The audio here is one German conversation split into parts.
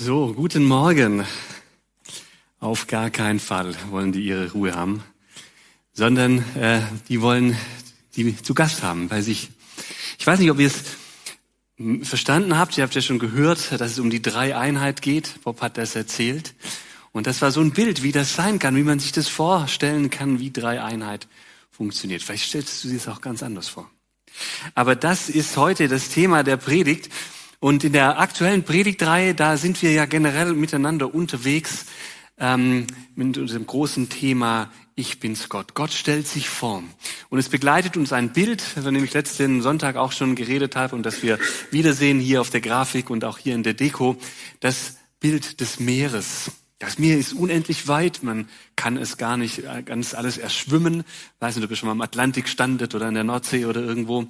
So, guten Morgen. Auf gar keinen Fall wollen die ihre Ruhe haben, sondern äh, die wollen die zu Gast haben bei sich. Ich weiß nicht, ob ihr es verstanden habt. Ihr habt ja schon gehört, dass es um die Dreieinheit geht. Bob hat das erzählt. Und das war so ein Bild, wie das sein kann, wie man sich das vorstellen kann, wie Dreieinheit funktioniert. Vielleicht stellst du dir das auch ganz anders vor. Aber das ist heute das Thema der Predigt. Und in der aktuellen Predigtreihe, da sind wir ja generell miteinander unterwegs ähm, mit unserem großen Thema Ich bin's Gott. Gott stellt sich vor. Und es begleitet uns ein Bild, von dem ich letzten Sonntag auch schon geredet habe und das wir wiedersehen hier auf der Grafik und auch hier in der Deko. Das Bild des Meeres. Das Meer ist unendlich weit, man kann es gar nicht äh, ganz alles erschwimmen. Weiß nicht, ob ihr schon mal im Atlantik standet oder in der Nordsee oder irgendwo.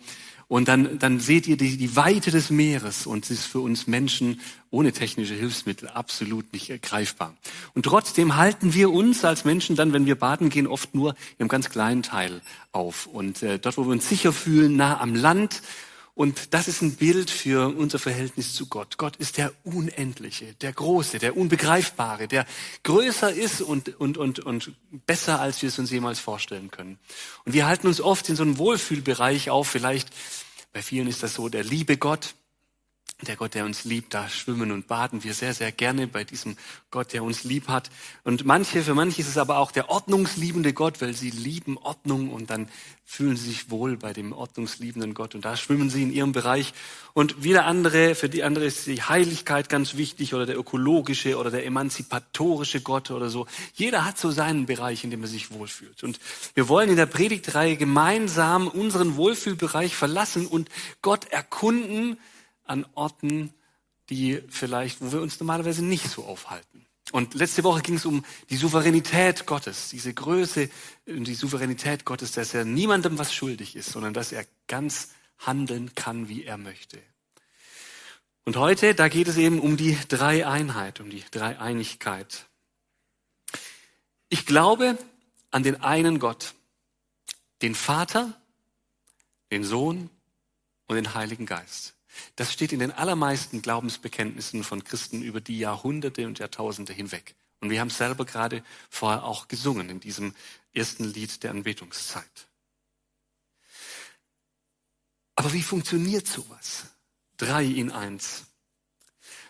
Und dann, dann seht ihr die, die Weite des Meeres und es ist für uns Menschen ohne technische Hilfsmittel absolut nicht greifbar. Und trotzdem halten wir uns als Menschen dann, wenn wir baden gehen, oft nur im ganz kleinen Teil auf. Und äh, dort, wo wir uns sicher fühlen, nah am Land, und das ist ein Bild für unser Verhältnis zu Gott. Gott ist der Unendliche, der Große, der Unbegreifbare, der größer ist und, und, und, und besser, als wir es uns jemals vorstellen können. Und wir halten uns oft in so einem Wohlfühlbereich auf. Vielleicht bei vielen ist das so der liebe Gott der Gott, der uns liebt, da schwimmen und baden wir sehr, sehr gerne bei diesem Gott, der uns lieb hat. Und manche, für manche ist es aber auch der ordnungsliebende Gott, weil sie lieben Ordnung und dann fühlen sie sich wohl bei dem ordnungsliebenden Gott und da schwimmen sie in ihrem Bereich. Und wieder andere, für die andere ist die Heiligkeit ganz wichtig oder der ökologische oder der emanzipatorische Gott oder so. Jeder hat so seinen Bereich, in dem er sich wohlfühlt. Und wir wollen in der Predigtreihe gemeinsam unseren Wohlfühlbereich verlassen und Gott erkunden, an Orten, die vielleicht, wo wir uns normalerweise nicht so aufhalten. Und letzte Woche ging es um die Souveränität Gottes, diese Größe und die Souveränität Gottes, dass er niemandem was schuldig ist, sondern dass er ganz handeln kann, wie er möchte. Und heute, da geht es eben um die Dreieinheit, um die Dreieinigkeit. Ich glaube an den einen Gott, den Vater, den Sohn und den Heiligen Geist. Das steht in den allermeisten Glaubensbekenntnissen von Christen über die Jahrhunderte und Jahrtausende hinweg. Und wir haben es selber gerade vorher auch gesungen in diesem ersten Lied der Anbetungszeit. Aber wie funktioniert sowas? Drei in eins.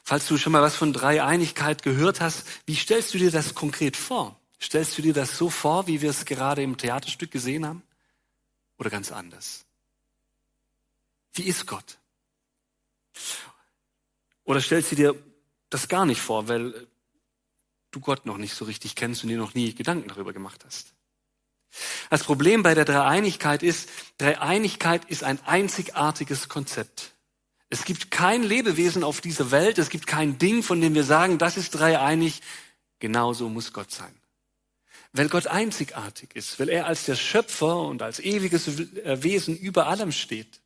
Falls du schon mal was von Dreieinigkeit gehört hast, wie stellst du dir das konkret vor? Stellst du dir das so vor, wie wir es gerade im Theaterstück gesehen haben? Oder ganz anders? Wie ist Gott? Oder stellst du dir das gar nicht vor, weil du Gott noch nicht so richtig kennst und dir noch nie Gedanken darüber gemacht hast? Das Problem bei der Dreieinigkeit ist, Dreieinigkeit ist ein einzigartiges Konzept. Es gibt kein Lebewesen auf dieser Welt, es gibt kein Ding, von dem wir sagen, das ist dreieinig. Genauso muss Gott sein. Weil Gott einzigartig ist, weil er als der Schöpfer und als ewiges Wesen über allem steht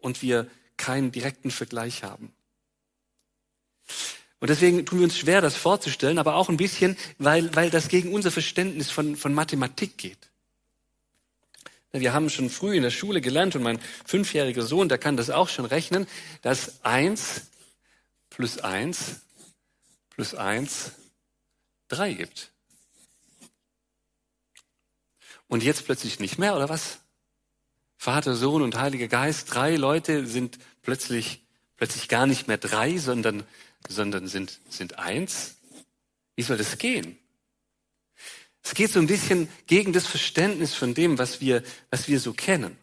und wir keinen direkten Vergleich haben. Und deswegen tun wir uns schwer, das vorzustellen, aber auch ein bisschen, weil, weil das gegen unser Verständnis von, von Mathematik geht. Wir haben schon früh in der Schule gelernt und mein fünfjähriger Sohn, der kann das auch schon rechnen, dass eins plus eins plus eins drei gibt. Und jetzt plötzlich nicht mehr, oder was? Vater, Sohn und Heiliger Geist, drei Leute sind plötzlich, plötzlich gar nicht mehr drei, sondern, sondern sind, sind eins. Wie soll das gehen? Es geht so ein bisschen gegen das Verständnis von dem, was wir, was wir so kennen.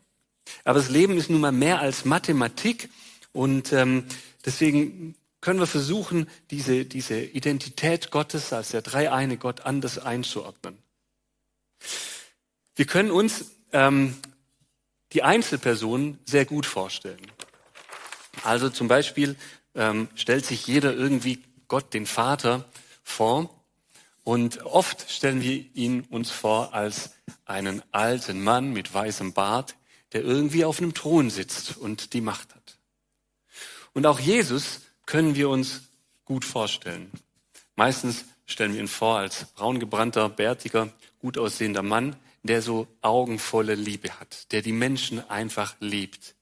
Aber das Leben ist nun mal mehr als Mathematik und ähm, deswegen können wir versuchen, diese, diese Identität Gottes als der dreieine Gott anders einzuordnen. Wir können uns ähm, die Einzelpersonen sehr gut vorstellen. Also zum Beispiel ähm, stellt sich jeder irgendwie Gott, den Vater, vor. Und oft stellen wir ihn uns vor als einen alten Mann mit weißem Bart, der irgendwie auf einem Thron sitzt und die Macht hat. Und auch Jesus können wir uns gut vorstellen. Meistens stellen wir ihn vor als braungebrannter, bärtiger, gut aussehender Mann, der so augenvolle Liebe hat, der die Menschen einfach liebt.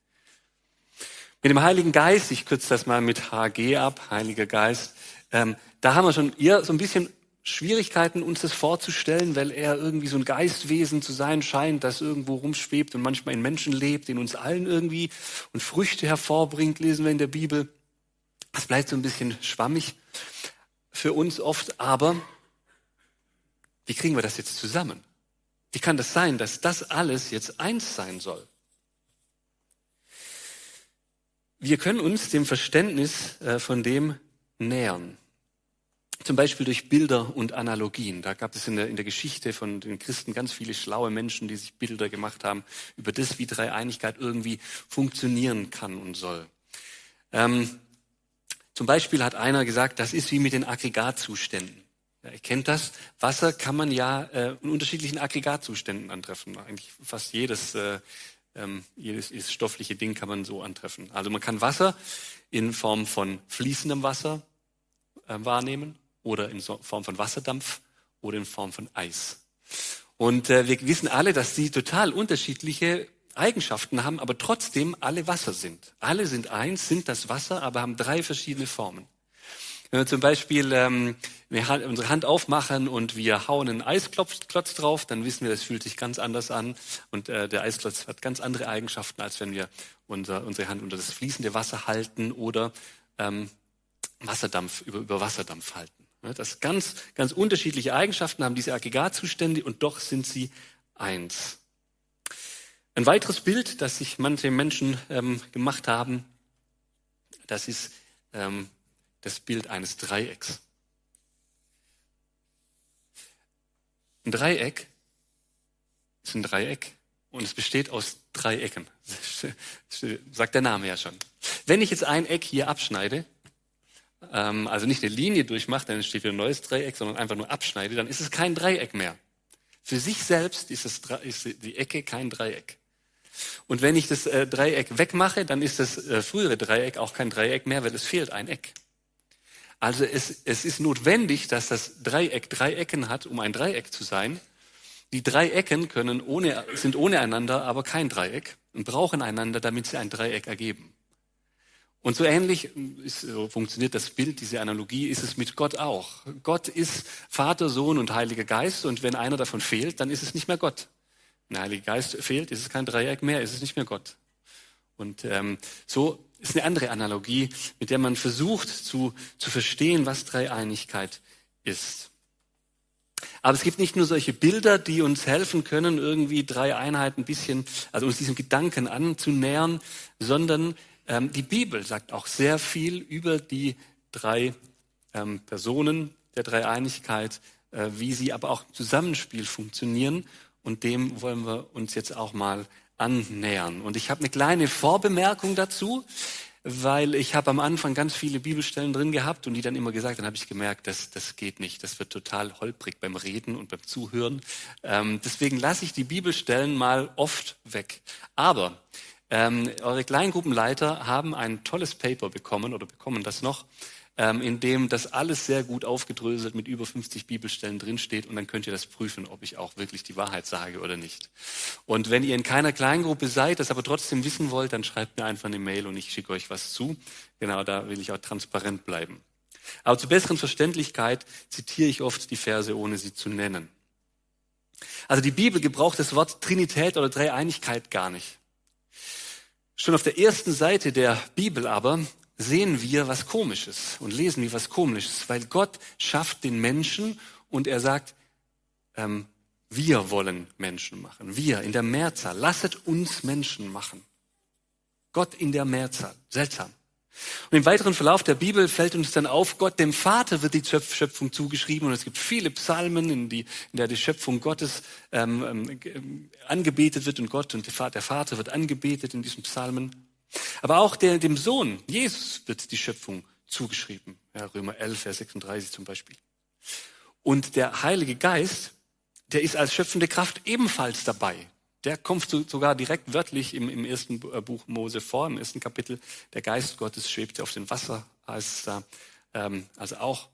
Mit dem Heiligen Geist, ich kürze das mal mit HG ab, Heiliger Geist, ähm, da haben wir schon eher so ein bisschen Schwierigkeiten, uns das vorzustellen, weil er irgendwie so ein Geistwesen zu sein scheint, das irgendwo rumschwebt und manchmal in Menschen lebt, in uns allen irgendwie und Früchte hervorbringt, lesen wir in der Bibel. Das bleibt so ein bisschen schwammig für uns oft, aber wie kriegen wir das jetzt zusammen? Wie kann das sein, dass das alles jetzt eins sein soll? Wir können uns dem Verständnis äh, von dem nähern. Zum Beispiel durch Bilder und Analogien. Da gab es in der, in der Geschichte von den Christen ganz viele schlaue Menschen, die sich Bilder gemacht haben über das, wie Dreieinigkeit irgendwie funktionieren kann und soll. Ähm, zum Beispiel hat einer gesagt, das ist wie mit den Aggregatzuständen. Ja, ihr kennt das. Wasser kann man ja äh, in unterschiedlichen Aggregatzuständen antreffen. Eigentlich fast jedes, äh, ähm, jedes, jedes stoffliche Ding kann man so antreffen. Also man kann Wasser in Form von fließendem Wasser äh, wahrnehmen oder in Form von Wasserdampf oder in Form von Eis. Und äh, wir wissen alle, dass sie total unterschiedliche Eigenschaften haben, aber trotzdem alle Wasser sind. Alle sind eins, sind das Wasser, aber haben drei verschiedene Formen. Wenn wir zum Beispiel ähm, unsere Hand aufmachen und wir hauen einen Eisklotz drauf, dann wissen wir, das fühlt sich ganz anders an und äh, der Eisklotz hat ganz andere Eigenschaften, als wenn wir unser, unsere Hand unter das fließende Wasser halten oder ähm, Wasserdampf über, über Wasserdampf halten. Das ganz, ganz unterschiedliche Eigenschaften haben diese Aggregatzustände und doch sind sie eins. Ein weiteres Bild, das sich manche Menschen ähm, gemacht haben, das ist ähm, das Bild eines Dreiecks. Ein Dreieck ist ein Dreieck und es besteht aus drei Ecken. Sagt der Name ja schon. Wenn ich jetzt ein Eck hier abschneide, ähm, also nicht eine Linie durchmacht, dann entsteht wieder ein neues Dreieck, sondern einfach nur abschneide, dann ist es kein Dreieck mehr. Für sich selbst ist, es, ist die Ecke kein Dreieck. Und wenn ich das äh, Dreieck wegmache, dann ist das äh, frühere Dreieck auch kein Dreieck mehr, weil es fehlt ein Eck. Also es, es ist notwendig, dass das Dreieck drei Ecken hat, um ein Dreieck zu sein. Die drei Ecken können ohne, sind ohne einander, aber kein Dreieck und brauchen einander, damit sie ein Dreieck ergeben. Und so ähnlich ist, so funktioniert das Bild, diese Analogie, ist es mit Gott auch. Gott ist Vater, Sohn und Heiliger Geist und wenn einer davon fehlt, dann ist es nicht mehr Gott. Wenn der Heilige Geist fehlt, ist es kein Dreieck mehr, ist es nicht mehr Gott. Und ähm, so ist eine andere Analogie, mit der man versucht zu, zu verstehen, was Dreieinigkeit ist. Aber es gibt nicht nur solche Bilder, die uns helfen können, irgendwie drei Einheiten ein bisschen, also uns diesem Gedanken anzunähern, sondern ähm, die Bibel sagt auch sehr viel über die drei ähm, Personen der Dreieinigkeit, äh, wie sie aber auch im Zusammenspiel funktionieren. Und dem wollen wir uns jetzt auch mal annähern. Und ich habe eine kleine Vorbemerkung dazu, weil ich habe am Anfang ganz viele Bibelstellen drin gehabt und die dann immer gesagt, dann habe ich gemerkt, das, das geht nicht. Das wird total holprig beim Reden und beim Zuhören. Ähm, deswegen lasse ich die Bibelstellen mal oft weg. Aber ähm, eure Kleingruppenleiter haben ein tolles Paper bekommen oder bekommen das noch, ähm, in dem das alles sehr gut aufgedröselt mit über 50 Bibelstellen drinsteht und dann könnt ihr das prüfen, ob ich auch wirklich die Wahrheit sage oder nicht. Und wenn ihr in keiner Kleingruppe seid, das aber trotzdem wissen wollt, dann schreibt mir einfach eine Mail und ich schicke euch was zu. Genau, da will ich auch transparent bleiben. Aber zur besseren Verständlichkeit zitiere ich oft die Verse, ohne sie zu nennen. Also die Bibel gebraucht das Wort Trinität oder Dreieinigkeit gar nicht. Schon auf der ersten Seite der Bibel aber sehen wir was Komisches und lesen wir was Komisches, weil Gott schafft den Menschen und er sagt, ähm, wir wollen Menschen machen. Wir in der Mehrzahl. Lasset uns Menschen machen. Gott in der Mehrzahl. Seltsam. Und im weiteren Verlauf der Bibel fällt uns dann auf, Gott dem Vater wird die Schöpfung zugeschrieben und es gibt viele Psalmen, in, die, in der die Schöpfung Gottes ähm, ähm, angebetet wird und Gott und der Vater wird angebetet in diesen Psalmen. Aber auch der, dem Sohn, Jesus, wird die Schöpfung zugeschrieben. Ja, Römer 11, Vers 36 zum Beispiel. Und der Heilige Geist, der ist als schöpfende Kraft ebenfalls dabei. Der kommt sogar direkt wörtlich im, im ersten äh, Buch Mose vor, im ersten Kapitel. Der Geist Gottes schwebte auf dem Wasser, als ähm, also auch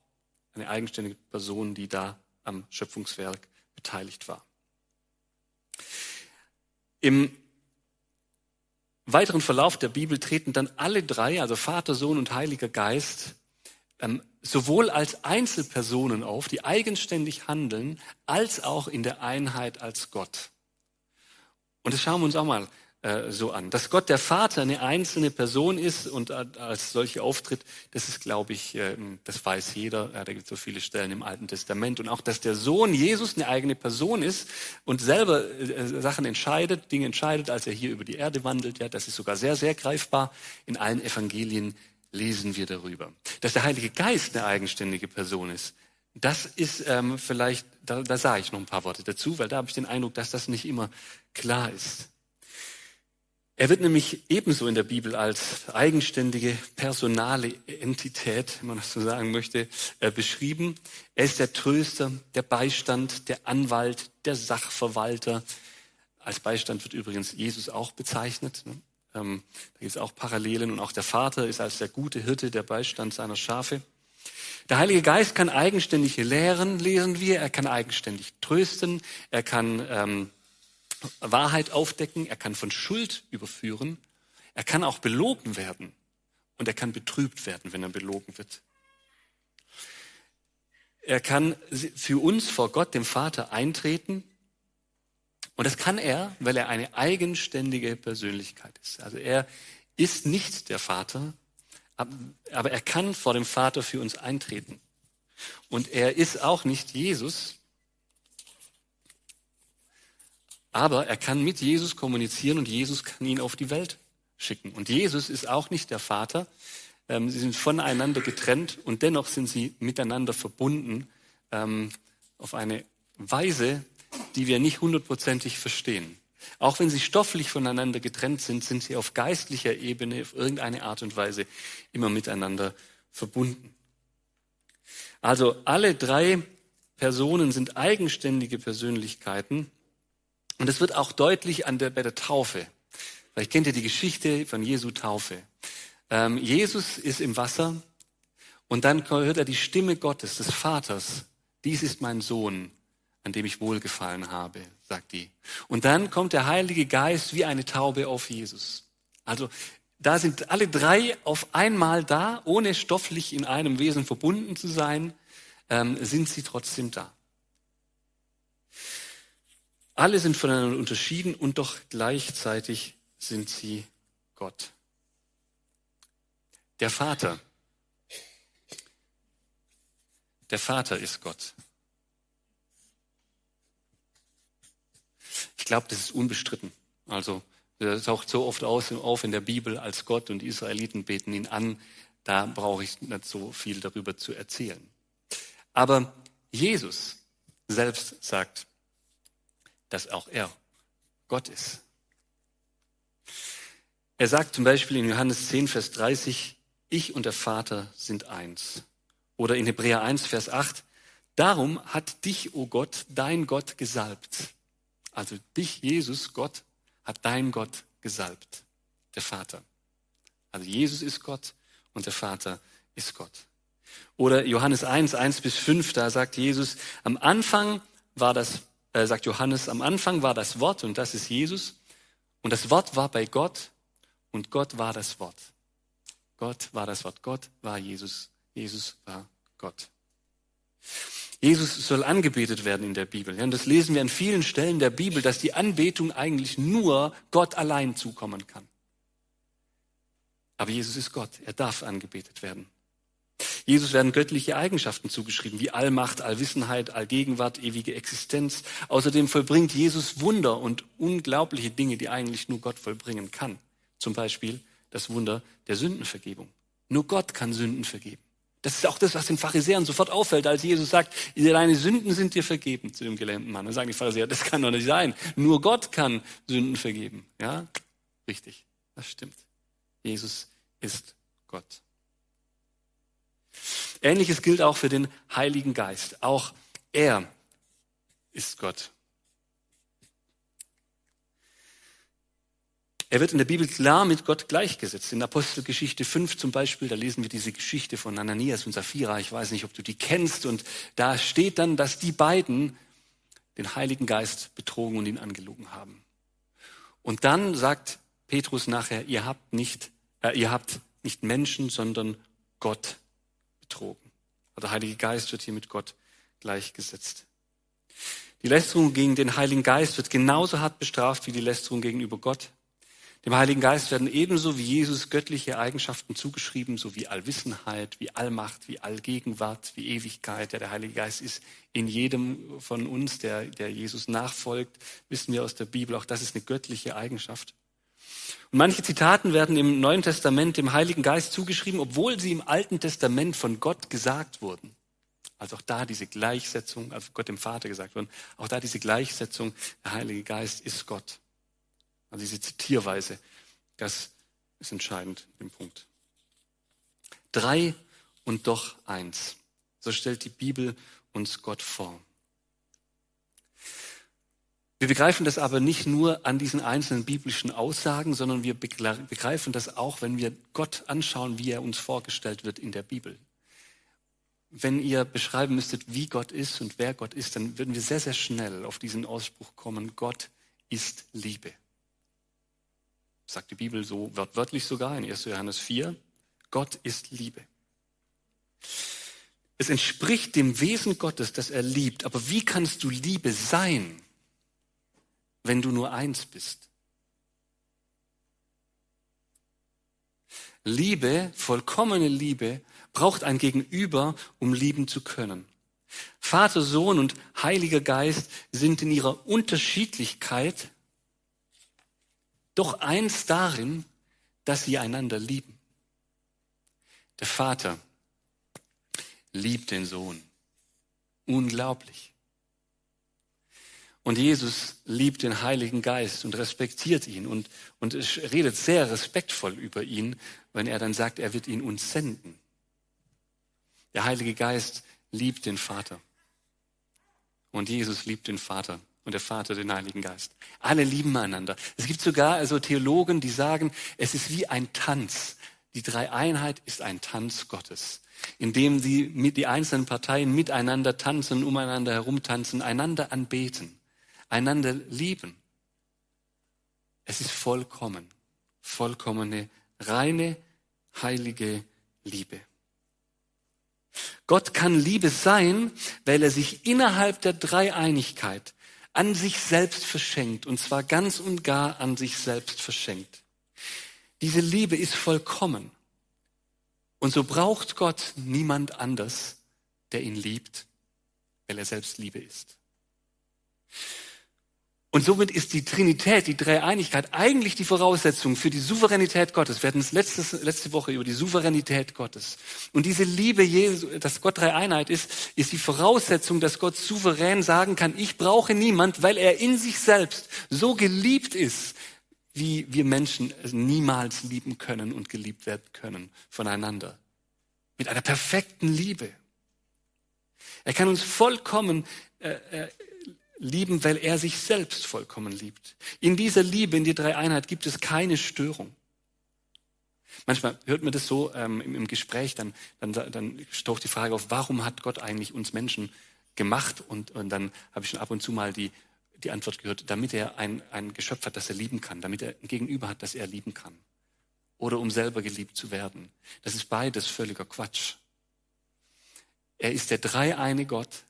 eine eigenständige Person, die da am Schöpfungswerk beteiligt war. Im weiteren Verlauf der Bibel treten dann alle drei, also Vater, Sohn und Heiliger Geist, ähm, sowohl als Einzelpersonen auf, die eigenständig handeln, als auch in der Einheit als Gott. Und das schauen wir uns auch mal äh, so an. Dass Gott der Vater eine einzelne Person ist und als solche auftritt, das ist, glaube ich, äh, das weiß jeder. Ja, da gibt es so viele Stellen im Alten Testament. Und auch, dass der Sohn Jesus eine eigene Person ist und selber äh, Sachen entscheidet, Dinge entscheidet, als er hier über die Erde wandelt. Ja, das ist sogar sehr, sehr greifbar. In allen Evangelien lesen wir darüber. Dass der Heilige Geist eine eigenständige Person ist, das ist ähm, vielleicht, da, da sage ich noch ein paar Worte dazu, weil da habe ich den Eindruck, dass das nicht immer klar ist. Er wird nämlich ebenso in der Bibel als eigenständige personale Entität, wenn man das so sagen möchte, äh, beschrieben. Er ist der Tröster, der Beistand, der Anwalt, der Sachverwalter. Als Beistand wird übrigens Jesus auch bezeichnet. Ne? Ähm, da gibt es auch Parallelen und auch der Vater ist als der gute Hirte der Beistand seiner Schafe. Der Heilige Geist kann eigenständig lehren, lesen wir. Er kann eigenständig trösten. Er kann ähm, Wahrheit aufdecken, er kann von Schuld überführen, er kann auch belogen werden und er kann betrübt werden, wenn er belogen wird. Er kann für uns vor Gott, dem Vater, eintreten und das kann er, weil er eine eigenständige Persönlichkeit ist. Also er ist nicht der Vater, aber er kann vor dem Vater für uns eintreten. Und er ist auch nicht Jesus, Aber er kann mit Jesus kommunizieren und Jesus kann ihn auf die Welt schicken. Und Jesus ist auch nicht der Vater. Ähm, sie sind voneinander getrennt und dennoch sind sie miteinander verbunden ähm, auf eine Weise, die wir nicht hundertprozentig verstehen. Auch wenn sie stofflich voneinander getrennt sind, sind sie auf geistlicher Ebene auf irgendeine Art und Weise immer miteinander verbunden. Also alle drei Personen sind eigenständige Persönlichkeiten und es wird auch deutlich an der, bei der Taufe. Vielleicht kennt ihr die Geschichte von Jesu Taufe. Ähm, Jesus ist im Wasser und dann hört er die Stimme Gottes, des Vaters. Dies ist mein Sohn, an dem ich wohlgefallen habe, sagt die. Und dann kommt der Heilige Geist wie eine Taube auf Jesus. Also da sind alle drei auf einmal da, ohne stofflich in einem Wesen verbunden zu sein, ähm, sind sie trotzdem da. Alle sind voneinander unterschieden und doch gleichzeitig sind sie Gott. Der Vater. Der Vater ist Gott. Ich glaube, das ist unbestritten. Also, das taucht so oft auf in der Bibel als Gott und die Israeliten beten ihn an. Da brauche ich nicht so viel darüber zu erzählen. Aber Jesus selbst sagt, dass auch er Gott ist. Er sagt zum Beispiel in Johannes 10, Vers 30, ich und der Vater sind eins. Oder in Hebräer 1, Vers 8, darum hat dich, o oh Gott, dein Gott gesalbt. Also dich, Jesus, Gott, hat dein Gott gesalbt, der Vater. Also Jesus ist Gott und der Vater ist Gott. Oder Johannes 1, 1 bis 5, da sagt Jesus, am Anfang war das äh, sagt Johannes, am Anfang war das Wort und das ist Jesus. Und das Wort war bei Gott und Gott war das Wort. Gott war das Wort. Gott war Jesus. Jesus war Gott. Jesus soll angebetet werden in der Bibel. Ja, und das lesen wir an vielen Stellen der Bibel, dass die Anbetung eigentlich nur Gott allein zukommen kann. Aber Jesus ist Gott. Er darf angebetet werden. Jesus werden göttliche Eigenschaften zugeschrieben, wie Allmacht, Allwissenheit, Allgegenwart, ewige Existenz. Außerdem vollbringt Jesus Wunder und unglaubliche Dinge, die eigentlich nur Gott vollbringen kann. Zum Beispiel das Wunder der Sündenvergebung. Nur Gott kann Sünden vergeben. Das ist auch das, was den Pharisäern sofort auffällt, als Jesus sagt, deine Sünden sind dir vergeben zu dem gelähmten Mann. Dann sagen die Pharisäer, das kann doch nicht sein. Nur Gott kann Sünden vergeben. Ja, richtig. Das stimmt. Jesus ist Gott. Ähnliches gilt auch für den Heiligen Geist. Auch er ist Gott. Er wird in der Bibel klar mit Gott gleichgesetzt. In Apostelgeschichte 5 zum Beispiel, da lesen wir diese Geschichte von Ananias und Sapphira. Ich weiß nicht, ob du die kennst. Und da steht dann, dass die beiden den Heiligen Geist betrogen und ihn angelogen haben. Und dann sagt Petrus nachher, ihr habt nicht, äh, ihr habt nicht Menschen, sondern Gott betrogen. Der Heilige Geist wird hier mit Gott gleichgesetzt. Die Lästerung gegen den Heiligen Geist wird genauso hart bestraft wie die Lästerung gegenüber Gott. Dem Heiligen Geist werden ebenso wie Jesus göttliche Eigenschaften zugeschrieben, so wie Allwissenheit, wie Allmacht, wie Allgegenwart, wie Ewigkeit. Ja, der Heilige Geist ist in jedem von uns, der, der Jesus nachfolgt, wissen wir aus der Bibel, auch das ist eine göttliche Eigenschaft. Und manche Zitaten werden im Neuen Testament dem Heiligen Geist zugeschrieben, obwohl sie im Alten Testament von Gott gesagt wurden. Also auch da diese Gleichsetzung, also Gott dem Vater gesagt worden, auch da diese Gleichsetzung, der Heilige Geist ist Gott. Also diese Zitierweise, das ist entscheidend im Punkt. Drei und doch eins. So stellt die Bibel uns Gott vor. Wir begreifen das aber nicht nur an diesen einzelnen biblischen Aussagen, sondern wir begreifen das auch, wenn wir Gott anschauen, wie er uns vorgestellt wird in der Bibel. Wenn ihr beschreiben müsstet, wie Gott ist und wer Gott ist, dann würden wir sehr, sehr schnell auf diesen Ausspruch kommen, Gott ist Liebe sagt die Bibel so wörtlich sogar in 1. Johannes 4, Gott ist Liebe. Es entspricht dem Wesen Gottes, dass er liebt. Aber wie kannst du Liebe sein, wenn du nur eins bist? Liebe, vollkommene Liebe, braucht ein Gegenüber, um lieben zu können. Vater, Sohn und Heiliger Geist sind in ihrer Unterschiedlichkeit doch eins darin, dass sie einander lieben. Der Vater liebt den Sohn. Unglaublich. Und Jesus liebt den Heiligen Geist und respektiert ihn und, und redet sehr respektvoll über ihn, wenn er dann sagt, er wird ihn uns senden. Der Heilige Geist liebt den Vater. Und Jesus liebt den Vater und der Vater den Heiligen Geist. Alle lieben einander. Es gibt sogar also Theologen, die sagen, es ist wie ein Tanz. Die Dreieinheit ist ein Tanz Gottes, in dem sie mit die einzelnen Parteien miteinander tanzen, umeinander herumtanzen, einander anbeten, einander lieben. Es ist vollkommen, vollkommene, reine, heilige Liebe. Gott kann Liebe sein, weil er sich innerhalb der Dreieinigkeit an sich selbst verschenkt, und zwar ganz und gar an sich selbst verschenkt. Diese Liebe ist vollkommen. Und so braucht Gott niemand anders, der ihn liebt, weil er selbst Liebe ist. Und somit ist die Trinität, die Dreieinigkeit eigentlich die Voraussetzung für die Souveränität Gottes. Wir hatten es letztes, letzte Woche über die Souveränität Gottes. Und diese Liebe, Jesu, dass Gott Dreieinheit ist, ist die Voraussetzung, dass Gott souverän sagen kann, ich brauche niemand, weil er in sich selbst so geliebt ist, wie wir Menschen niemals lieben können und geliebt werden können voneinander. Mit einer perfekten Liebe. Er kann uns vollkommen äh, äh, lieben, weil er sich selbst vollkommen liebt. In dieser Liebe, in die Dreieinheit gibt es keine Störung. Manchmal hört man das so ähm, im, im, Gespräch, dann, dann, dann taucht die Frage auf, warum hat Gott eigentlich uns Menschen gemacht? Und, und dann habe ich schon ab und zu mal die, die Antwort gehört, damit er ein, ein Geschöpf hat, das er lieben kann, damit er ein Gegenüber hat, das er lieben kann. Oder um selber geliebt zu werden. Das ist beides völliger Quatsch. Er ist der dreieine Gott,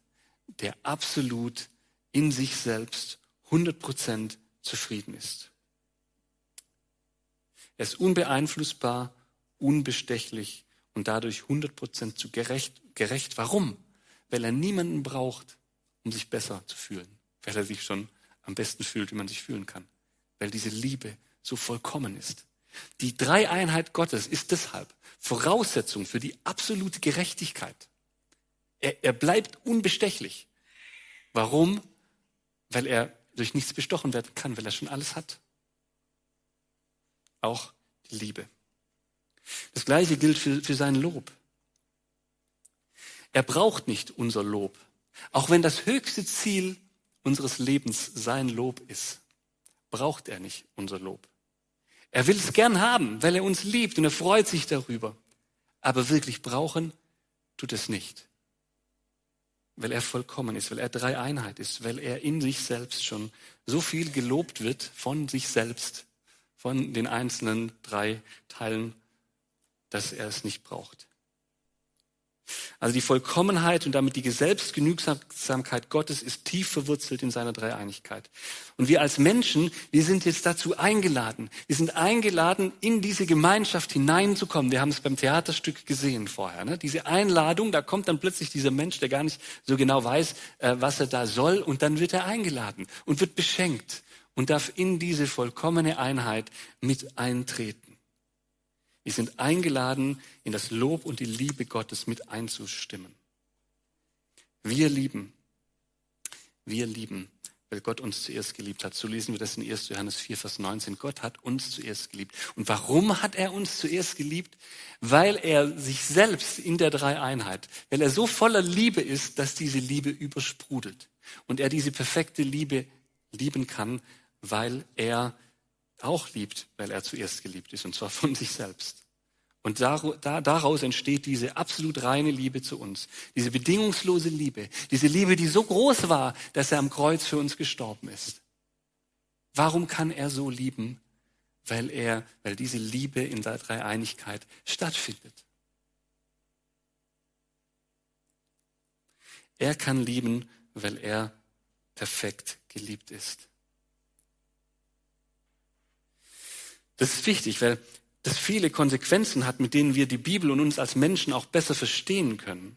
der absolut in sich selbst 100% zufrieden ist. Er ist unbeeinflussbar, unbestechlich und dadurch 100% zu gerecht, gerecht. Warum? Weil er niemanden braucht, um sich besser zu fühlen. Weil er sich schon am besten fühlt, wie man sich fühlen kann. Weil diese Liebe so vollkommen ist. Die Dreieinheit Gottes ist deshalb Voraussetzung für die absolute Gerechtigkeit. Er, er bleibt unbestechlich. Warum? Weil er durch nichts bestochen werden kann, weil er schon alles hat. Auch die Liebe. Das Gleiche gilt für, für sein Lob. Er braucht nicht unser Lob, auch wenn das höchste Ziel unseres Lebens sein Lob ist, braucht er nicht unser Lob. Er will es gern haben, weil er uns liebt und er freut sich darüber. Aber wirklich brauchen tut es nicht weil er vollkommen ist, weil er drei Einheit ist, weil er in sich selbst schon so viel gelobt wird von sich selbst, von den einzelnen drei Teilen, dass er es nicht braucht. Also die Vollkommenheit und damit die Selbstgenügsamkeit Gottes ist tief verwurzelt in seiner Dreieinigkeit. Und wir als Menschen, wir sind jetzt dazu eingeladen. Wir sind eingeladen, in diese Gemeinschaft hineinzukommen. Wir haben es beim Theaterstück gesehen vorher. Ne? Diese Einladung, da kommt dann plötzlich dieser Mensch, der gar nicht so genau weiß, äh, was er da soll. Und dann wird er eingeladen und wird beschenkt und darf in diese vollkommene Einheit mit eintreten. Wir sind eingeladen, in das Lob und die Liebe Gottes mit einzustimmen. Wir lieben, wir lieben, weil Gott uns zuerst geliebt hat. So lesen wir das in 1. Johannes 4, Vers 19. Gott hat uns zuerst geliebt. Und warum hat er uns zuerst geliebt? Weil er sich selbst in der Dreieinheit, weil er so voller Liebe ist, dass diese Liebe übersprudelt. Und er diese perfekte Liebe lieben kann, weil er auch liebt, weil er zuerst geliebt ist, und zwar von sich selbst. Und daraus entsteht diese absolut reine Liebe zu uns, diese bedingungslose Liebe, diese Liebe, die so groß war, dass er am Kreuz für uns gestorben ist. Warum kann er so lieben? Weil er, weil diese Liebe in der Dreieinigkeit stattfindet. Er kann lieben, weil er perfekt geliebt ist. Das ist wichtig, weil das viele Konsequenzen hat, mit denen wir die Bibel und uns als Menschen auch besser verstehen können.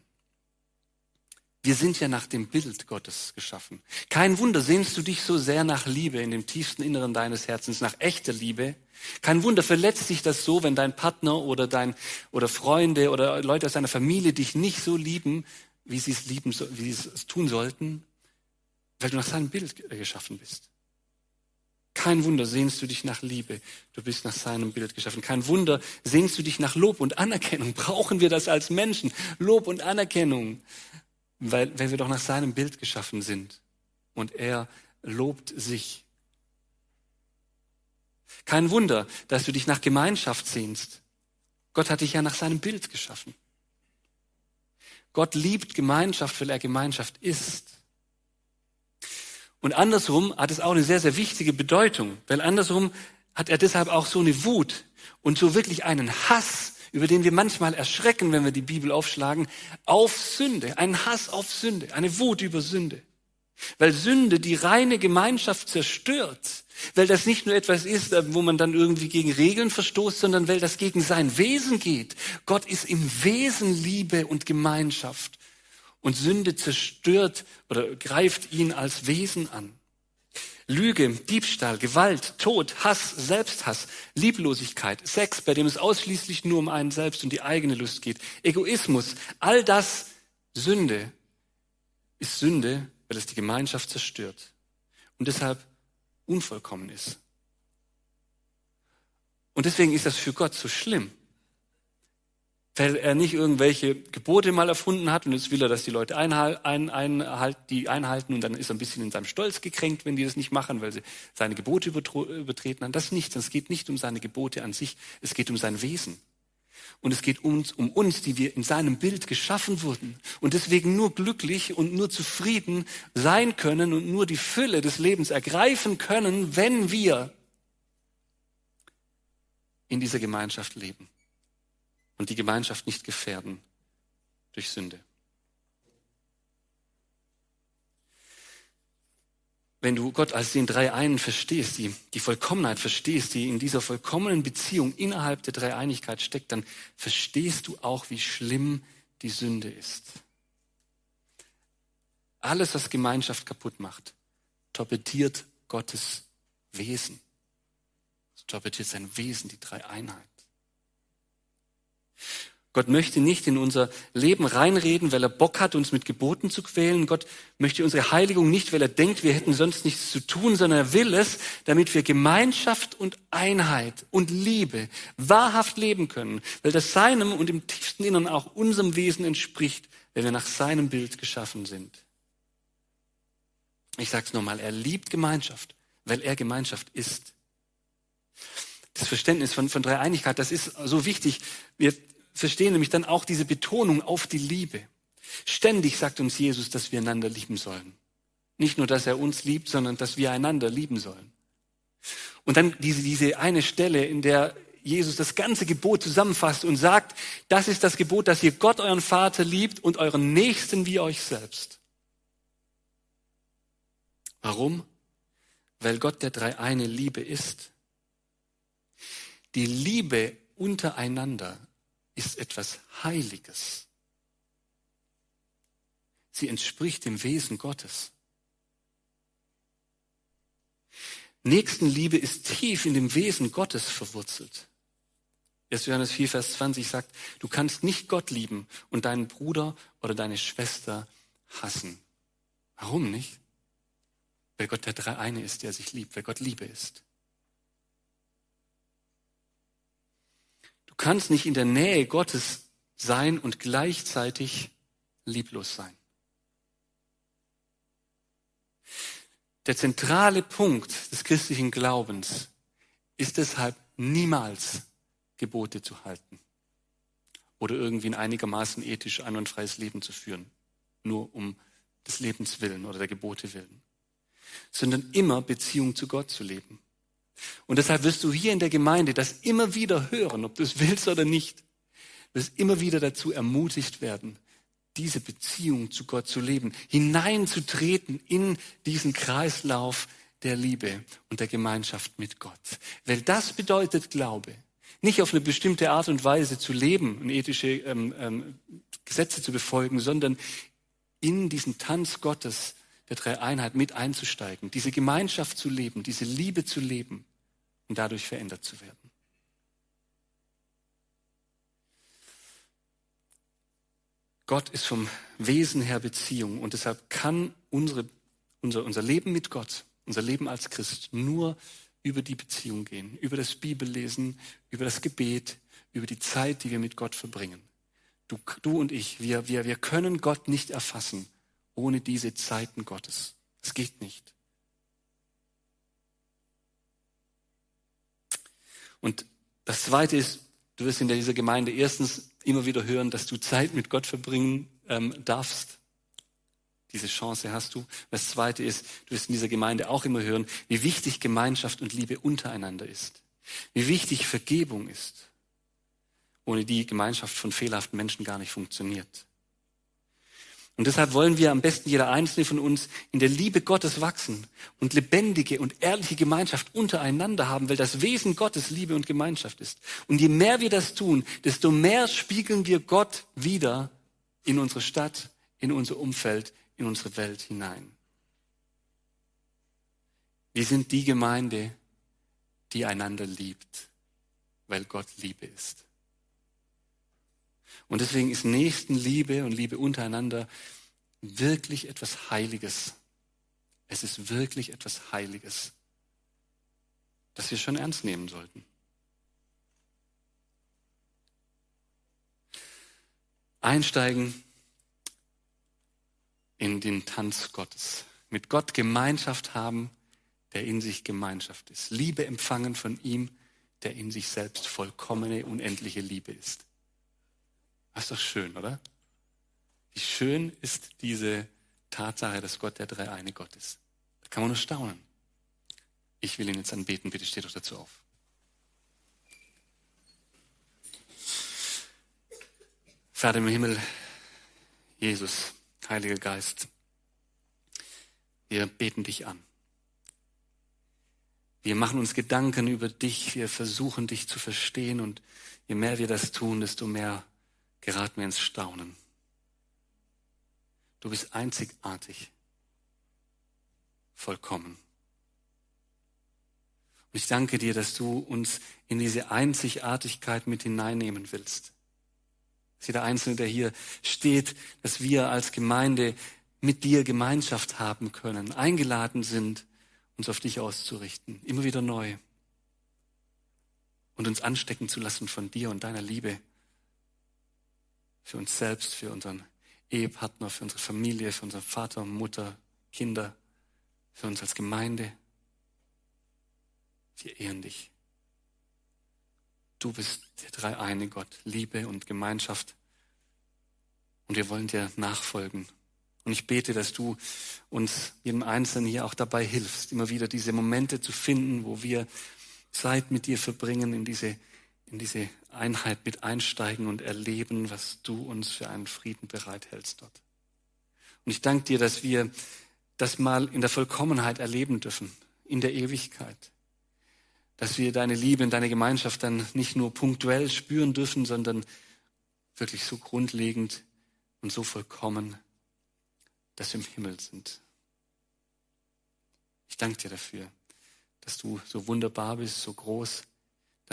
Wir sind ja nach dem Bild Gottes geschaffen. Kein Wunder, sehnst du dich so sehr nach Liebe in dem tiefsten Inneren deines Herzens, nach echter Liebe. Kein Wunder, verletzt dich das so, wenn dein Partner oder dein, oder Freunde oder Leute aus deiner Familie dich nicht so lieben, wie sie es lieben, wie sie es tun sollten, weil du nach seinem Bild geschaffen bist. Kein Wunder sehnst du dich nach Liebe. Du bist nach seinem Bild geschaffen. Kein Wunder sehnst du dich nach Lob und Anerkennung. Brauchen wir das als Menschen? Lob und Anerkennung. Weil, weil wir doch nach seinem Bild geschaffen sind. Und er lobt sich. Kein Wunder, dass du dich nach Gemeinschaft sehnst. Gott hat dich ja nach seinem Bild geschaffen. Gott liebt Gemeinschaft, weil er Gemeinschaft ist. Und andersrum hat es auch eine sehr, sehr wichtige Bedeutung, weil andersrum hat er deshalb auch so eine Wut und so wirklich einen Hass, über den wir manchmal erschrecken, wenn wir die Bibel aufschlagen, auf Sünde, einen Hass auf Sünde, eine Wut über Sünde. Weil Sünde die reine Gemeinschaft zerstört, weil das nicht nur etwas ist, wo man dann irgendwie gegen Regeln verstoßt, sondern weil das gegen sein Wesen geht. Gott ist im Wesen Liebe und Gemeinschaft. Und Sünde zerstört oder greift ihn als Wesen an. Lüge, Diebstahl, Gewalt, Tod, Hass, Selbsthass, Lieblosigkeit, Sex, bei dem es ausschließlich nur um einen selbst und die eigene Lust geht, Egoismus, all das Sünde ist Sünde, weil es die Gemeinschaft zerstört und deshalb unvollkommen ist. Und deswegen ist das für Gott so schlimm weil er nicht irgendwelche Gebote mal erfunden hat und jetzt will er, dass die Leute einhal, ein, einhalt, die einhalten und dann ist er ein bisschen in seinem Stolz gekränkt, wenn die das nicht machen, weil sie seine Gebote übertreten haben. Das nicht. Es geht nicht um seine Gebote an sich, es geht um sein Wesen. Und es geht uns, um uns, die wir in seinem Bild geschaffen wurden und deswegen nur glücklich und nur zufrieden sein können und nur die Fülle des Lebens ergreifen können, wenn wir in dieser Gemeinschaft leben und die Gemeinschaft nicht gefährden durch Sünde. Wenn du Gott als den drei einen verstehst, die, die Vollkommenheit verstehst, die in dieser vollkommenen Beziehung innerhalb der Dreieinigkeit steckt, dann verstehst du auch, wie schlimm die Sünde ist. Alles, was Gemeinschaft kaputt macht, torpediert Gottes Wesen. Es torpediert sein Wesen, die Dreieinheit. Gott möchte nicht in unser Leben reinreden, weil er Bock hat, uns mit Geboten zu quälen. Gott möchte unsere Heiligung nicht, weil er denkt, wir hätten sonst nichts zu tun, sondern er will es, damit wir Gemeinschaft und Einheit und Liebe wahrhaft leben können, weil das seinem und im tiefsten Innern auch unserem Wesen entspricht, wenn wir nach seinem Bild geschaffen sind. Ich sage es nochmal, er liebt Gemeinschaft, weil er Gemeinschaft ist. Das Verständnis von, von Dreieinigkeit, das ist so wichtig. Wir verstehen nämlich dann auch diese Betonung auf die Liebe. Ständig sagt uns Jesus, dass wir einander lieben sollen. Nicht nur, dass er uns liebt, sondern dass wir einander lieben sollen. Und dann diese, diese eine Stelle, in der Jesus das ganze Gebot zusammenfasst und sagt, das ist das Gebot, dass ihr Gott, euren Vater liebt und euren Nächsten wie euch selbst. Warum? Weil Gott der dreieine Liebe ist. Die Liebe untereinander ist etwas Heiliges. Sie entspricht dem Wesen Gottes. Nächstenliebe ist tief in dem Wesen Gottes verwurzelt. 1. Johannes 4, Vers 20 sagt, du kannst nicht Gott lieben und deinen Bruder oder deine Schwester hassen. Warum nicht? Weil Gott der Dreieine ist, der sich liebt, weil Gott Liebe ist. Du kannst nicht in der Nähe Gottes sein und gleichzeitig lieblos sein. Der zentrale Punkt des christlichen Glaubens ist deshalb niemals Gebote zu halten oder irgendwie ein einigermaßen ethisch ein- und freies Leben zu führen, nur um des Lebens willen oder der Gebote willen, sondern immer Beziehung zu Gott zu leben. Und deshalb wirst du hier in der Gemeinde das immer wieder hören, ob du es willst oder nicht. Du wirst immer wieder dazu ermutigt werden, diese Beziehung zu Gott zu leben, hineinzutreten in diesen Kreislauf der Liebe und der Gemeinschaft mit Gott. Weil das bedeutet Glaube. Nicht auf eine bestimmte Art und Weise zu leben und ethische ähm, ähm, Gesetze zu befolgen, sondern in diesen Tanz Gottes der Dreieinheit mit einzusteigen, diese Gemeinschaft zu leben, diese Liebe zu leben und dadurch verändert zu werden. Gott ist vom Wesen her Beziehung und deshalb kann unsere, unser, unser Leben mit Gott, unser Leben als Christ nur über die Beziehung gehen, über das Bibellesen, über das Gebet, über die Zeit, die wir mit Gott verbringen. Du, du und ich, wir, wir, wir können Gott nicht erfassen ohne diese Zeiten Gottes. Es geht nicht. Und das Zweite ist, du wirst in dieser Gemeinde erstens immer wieder hören, dass du Zeit mit Gott verbringen ähm, darfst. Diese Chance hast du. Das Zweite ist, du wirst in dieser Gemeinde auch immer hören, wie wichtig Gemeinschaft und Liebe untereinander ist. Wie wichtig Vergebung ist, ohne die Gemeinschaft von fehlerhaften Menschen gar nicht funktioniert. Und deshalb wollen wir am besten jeder einzelne von uns in der Liebe Gottes wachsen und lebendige und ehrliche Gemeinschaft untereinander haben, weil das Wesen Gottes Liebe und Gemeinschaft ist. Und je mehr wir das tun, desto mehr spiegeln wir Gott wieder in unsere Stadt, in unser Umfeld, in unsere Welt hinein. Wir sind die Gemeinde, die einander liebt, weil Gott Liebe ist. Und deswegen ist Nächstenliebe und Liebe untereinander wirklich etwas Heiliges. Es ist wirklich etwas Heiliges, das wir schon ernst nehmen sollten. Einsteigen in den Tanz Gottes. Mit Gott Gemeinschaft haben, der in sich Gemeinschaft ist. Liebe empfangen von ihm, der in sich selbst vollkommene, unendliche Liebe ist. Das ist doch schön, oder? Wie schön ist diese Tatsache, dass Gott der dreieine Gott ist. Da kann man nur staunen. Ich will ihn jetzt anbeten. Bitte steht doch dazu auf. Vater im Himmel, Jesus, Heiliger Geist, wir beten dich an. Wir machen uns Gedanken über dich, wir versuchen dich zu verstehen und je mehr wir das tun, desto mehr geraten wir ins Staunen. Du bist einzigartig, vollkommen. Und ich danke dir, dass du uns in diese Einzigartigkeit mit hineinnehmen willst. Dass jeder Einzelne, der hier steht, dass wir als Gemeinde mit dir Gemeinschaft haben können, eingeladen sind, uns auf dich auszurichten, immer wieder neu. Und uns anstecken zu lassen von dir und deiner Liebe für uns selbst, für unseren Ehepartner, für unsere Familie, für unseren Vater, Mutter, Kinder, für uns als Gemeinde. Wir ehren dich. Du bist der dreieine Gott, Liebe und Gemeinschaft. Und wir wollen dir nachfolgen. Und ich bete, dass du uns, jedem Einzelnen hier auch dabei hilfst, immer wieder diese Momente zu finden, wo wir Zeit mit dir verbringen, in diese in diese Einheit mit einsteigen und erleben, was du uns für einen Frieden bereithältst dort. Und ich danke dir, dass wir das mal in der Vollkommenheit erleben dürfen, in der Ewigkeit. Dass wir deine Liebe und deine Gemeinschaft dann nicht nur punktuell spüren dürfen, sondern wirklich so grundlegend und so vollkommen, dass wir im Himmel sind. Ich danke dir dafür, dass du so wunderbar bist, so groß,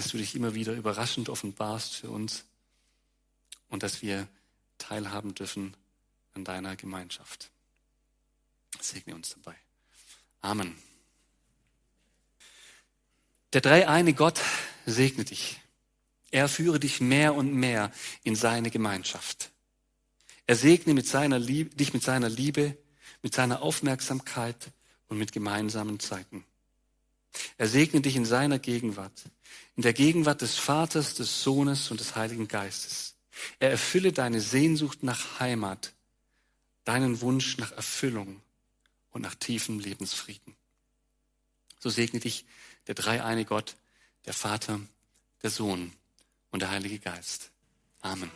dass du dich immer wieder überraschend offenbarst für uns und dass wir teilhaben dürfen an deiner Gemeinschaft. Segne uns dabei. Amen. Der dreieine Gott segne dich. Er führe dich mehr und mehr in seine Gemeinschaft. Er segne mit seiner Liebe, dich mit seiner Liebe, mit seiner Aufmerksamkeit und mit gemeinsamen Zeiten. Er segne dich in seiner Gegenwart, in der Gegenwart des Vaters, des Sohnes und des Heiligen Geistes. Er erfülle deine Sehnsucht nach Heimat, deinen Wunsch nach Erfüllung und nach tiefem Lebensfrieden. So segne dich der dreieine Gott, der Vater, der Sohn und der Heilige Geist. Amen.